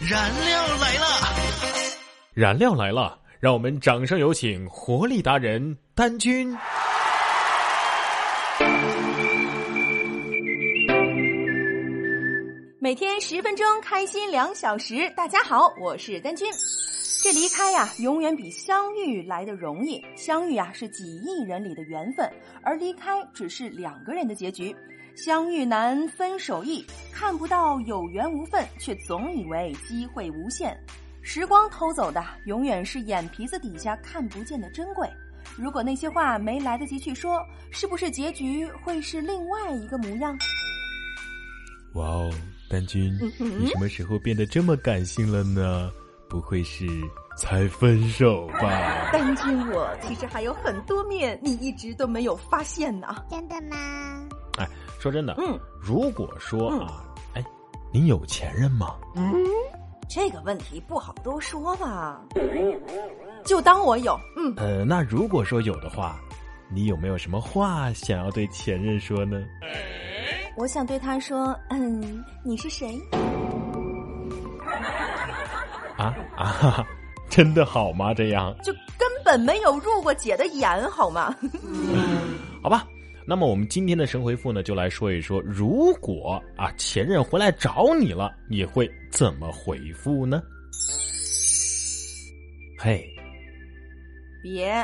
燃料来了！燃料来了！让我们掌声有请活力达人丹君。每天十分钟，开心两小时。大家好，我是丹君。这离开呀，永远比相遇来的容易。相遇啊，是几亿人里的缘分，而离开只是两个人的结局。相遇难，分手易，看不到有缘无分，却总以为机会无限。时光偷走的，永远是眼皮子底下看不见的珍贵。如果那些话没来得及去说，是不是结局会是另外一个模样？哇哦，丹君，你什么时候变得这么感性了呢？不会是才分手吧？丹君，我其实还有很多面，你一直都没有发现呢。真的吗？哎，说真的，嗯，如果说啊，哎，你有前任吗？嗯，这个问题不好多说吧，就当我有。嗯，呃，那如果说有的话，你有没有什么话想要对前任说呢？我想对他说，嗯，你是谁？啊啊，真的好吗？这样就根本没有入过姐的眼，好吗？好吧。那么我们今天的神回复呢，就来说一说，如果啊前任回来找你了，你会怎么回复呢？嘿，别，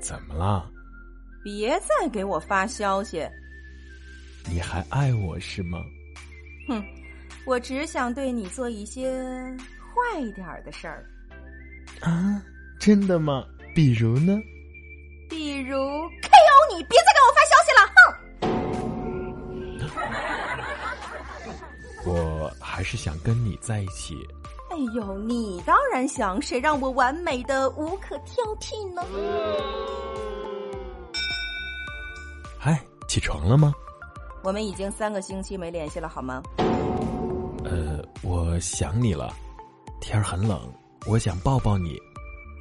怎么了？别再给我发消息。你还爱我是吗？哼，我只想对你做一些坏一点儿的事儿。啊，真的吗？比如呢？比如 KO 你，别再我还是想跟你在一起。哎呦，你当然想，谁让我完美的无可挑剔呢？嗨，起床了吗？我们已经三个星期没联系了，好吗？呃，我想你了，天儿很冷，我想抱抱你。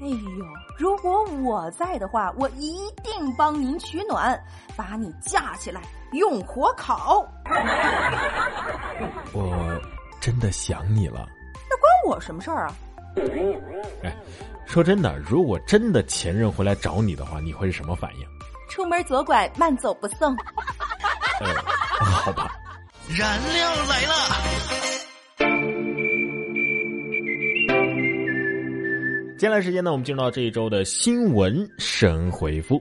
哎呦，如果我在的话，我一定帮您取暖，把你架起来用火烤。我真的想你了，那关我什么事儿啊？哎，说真的，如果真的前任回来找你的话，你会是什么反应？出门左拐，慢走不送。呃，好吧。燃料来了。接下来时间呢，我们进入到这一周的新闻神回复。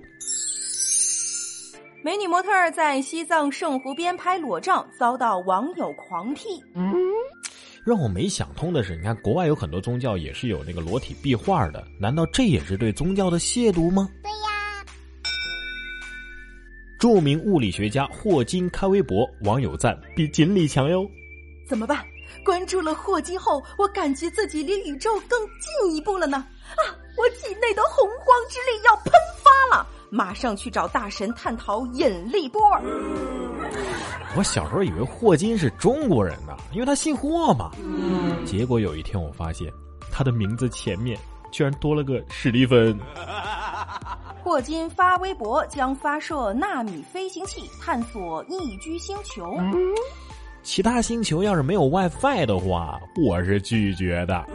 美女模特在西藏圣湖边拍裸照，遭到网友狂批。嗯，让我没想通的是，你看国外有很多宗教也是有那个裸体壁画的，难道这也是对宗教的亵渎吗？对呀。著名物理学家霍金开微博，网友赞比锦鲤强哟。怎么办？关注了霍金后，我感觉自己离宇宙更进一步了呢！啊，我体内的洪荒之力要喷发了，马上去找大神探讨引力波。我小时候以为霍金是中国人呢，因为他姓霍嘛。结果有一天我发现，他的名字前面居然多了个史蒂芬。霍金发微博将发射纳米飞行器探索宜居星球。其他星球要是没有 WiFi 的话，我是拒绝的。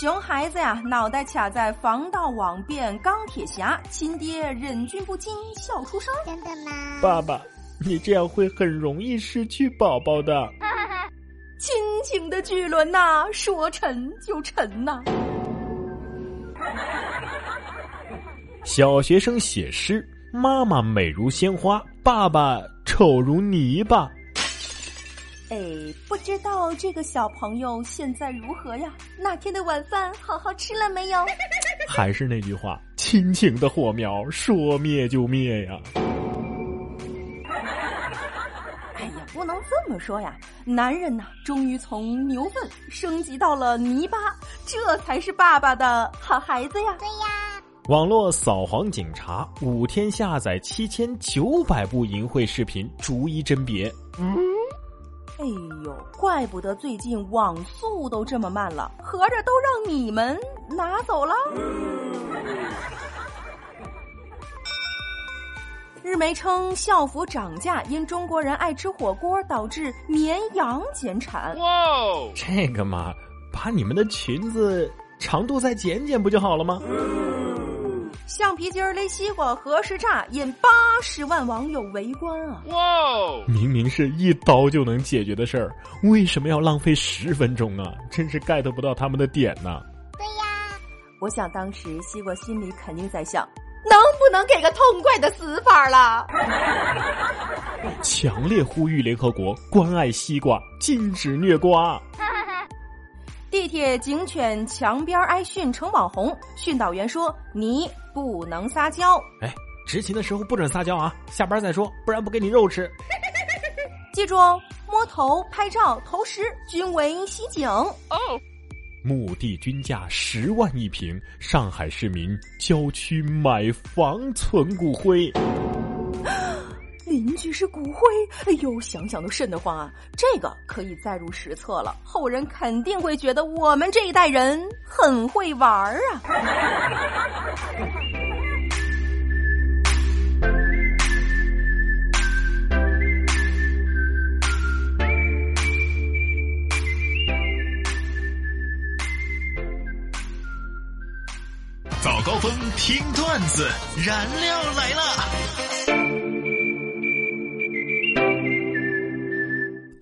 熊孩子呀，脑袋卡在防盗网变钢铁侠，亲爹忍俊不禁笑出声。真的吗？爸爸，你这样会很容易失去宝宝的。亲情的巨轮呐，说沉就沉呐。小学生写诗。妈妈美如鲜花，爸爸丑如泥巴。哎，不知道这个小朋友现在如何呀？那天的晚饭好好吃了没有？还是那句话，亲情的火苗说灭就灭呀！哎呀，不能这么说呀！男人呐，终于从牛粪升级到了泥巴，这才是爸爸的好孩子呀！对呀。网络扫黄警察五天下载七千九百部淫秽视频，逐一甄别。嗯，哎呦，怪不得最近网速都这么慢了，合着都让你们拿走了。日媒称校服涨价，因中国人爱吃火锅，导致绵羊减产。哇，这个嘛，把你们的裙子长度再减减不就好了吗？橡皮筋勒西瓜何时炸，引八十万网友围观啊！哇，明明是一刀就能解决的事儿，为什么要浪费十分钟啊？真是 get 不到他们的点呢。对呀，我想当时西瓜心里肯定在想。能不能给个痛快的死法了？强烈呼吁联合国关爱西瓜，禁止虐瓜。地铁警犬墙边挨训成网红，训导员说：“你不能撒娇。”哎，执勤的时候不准撒娇啊！下班再说，不然不给你肉吃。记住哦，摸头、拍照、投食均为袭警哦。墓地均价十万一平，上海市民郊区买房存骨灰。邻居是骨灰，哎呦，想想都瘆得慌啊！这个可以载入史册了，后人肯定会觉得我们这一代人很会玩儿啊。早高峰听段子，燃料来了！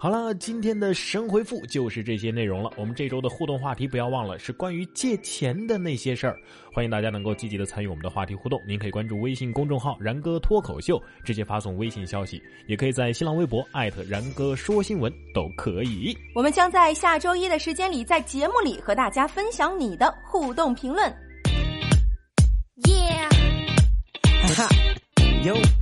好了，今天的神回复就是这些内容了。我们这周的互动话题不要忘了，是关于借钱的那些事儿。欢迎大家能够积极的参与我们的话题互动。您可以关注微信公众号“然哥脱口秀”，直接发送微信消息；也可以在新浪微博艾特然哥说新闻，都可以。我们将在下周一的时间里，在节目里和大家分享你的互动评论。Yeah. Yo. 오빠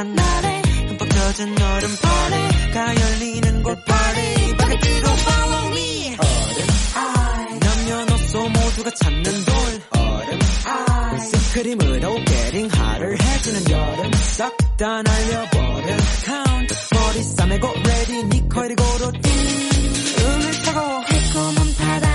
한 날에 흠뻑 젖은 얼음벌레가 열리는 곳 파리 발을 뛰고 follow me. 얼음 아이 남녀노소 모두가 찾는 돌. 얼음 아이 스크림으로 getting hotter 해주는 여름. 싹 다 날려버려. Count. 머리 싸매고 ready. 니네 코에를 고로 띵 음을 타고 해코은 바다.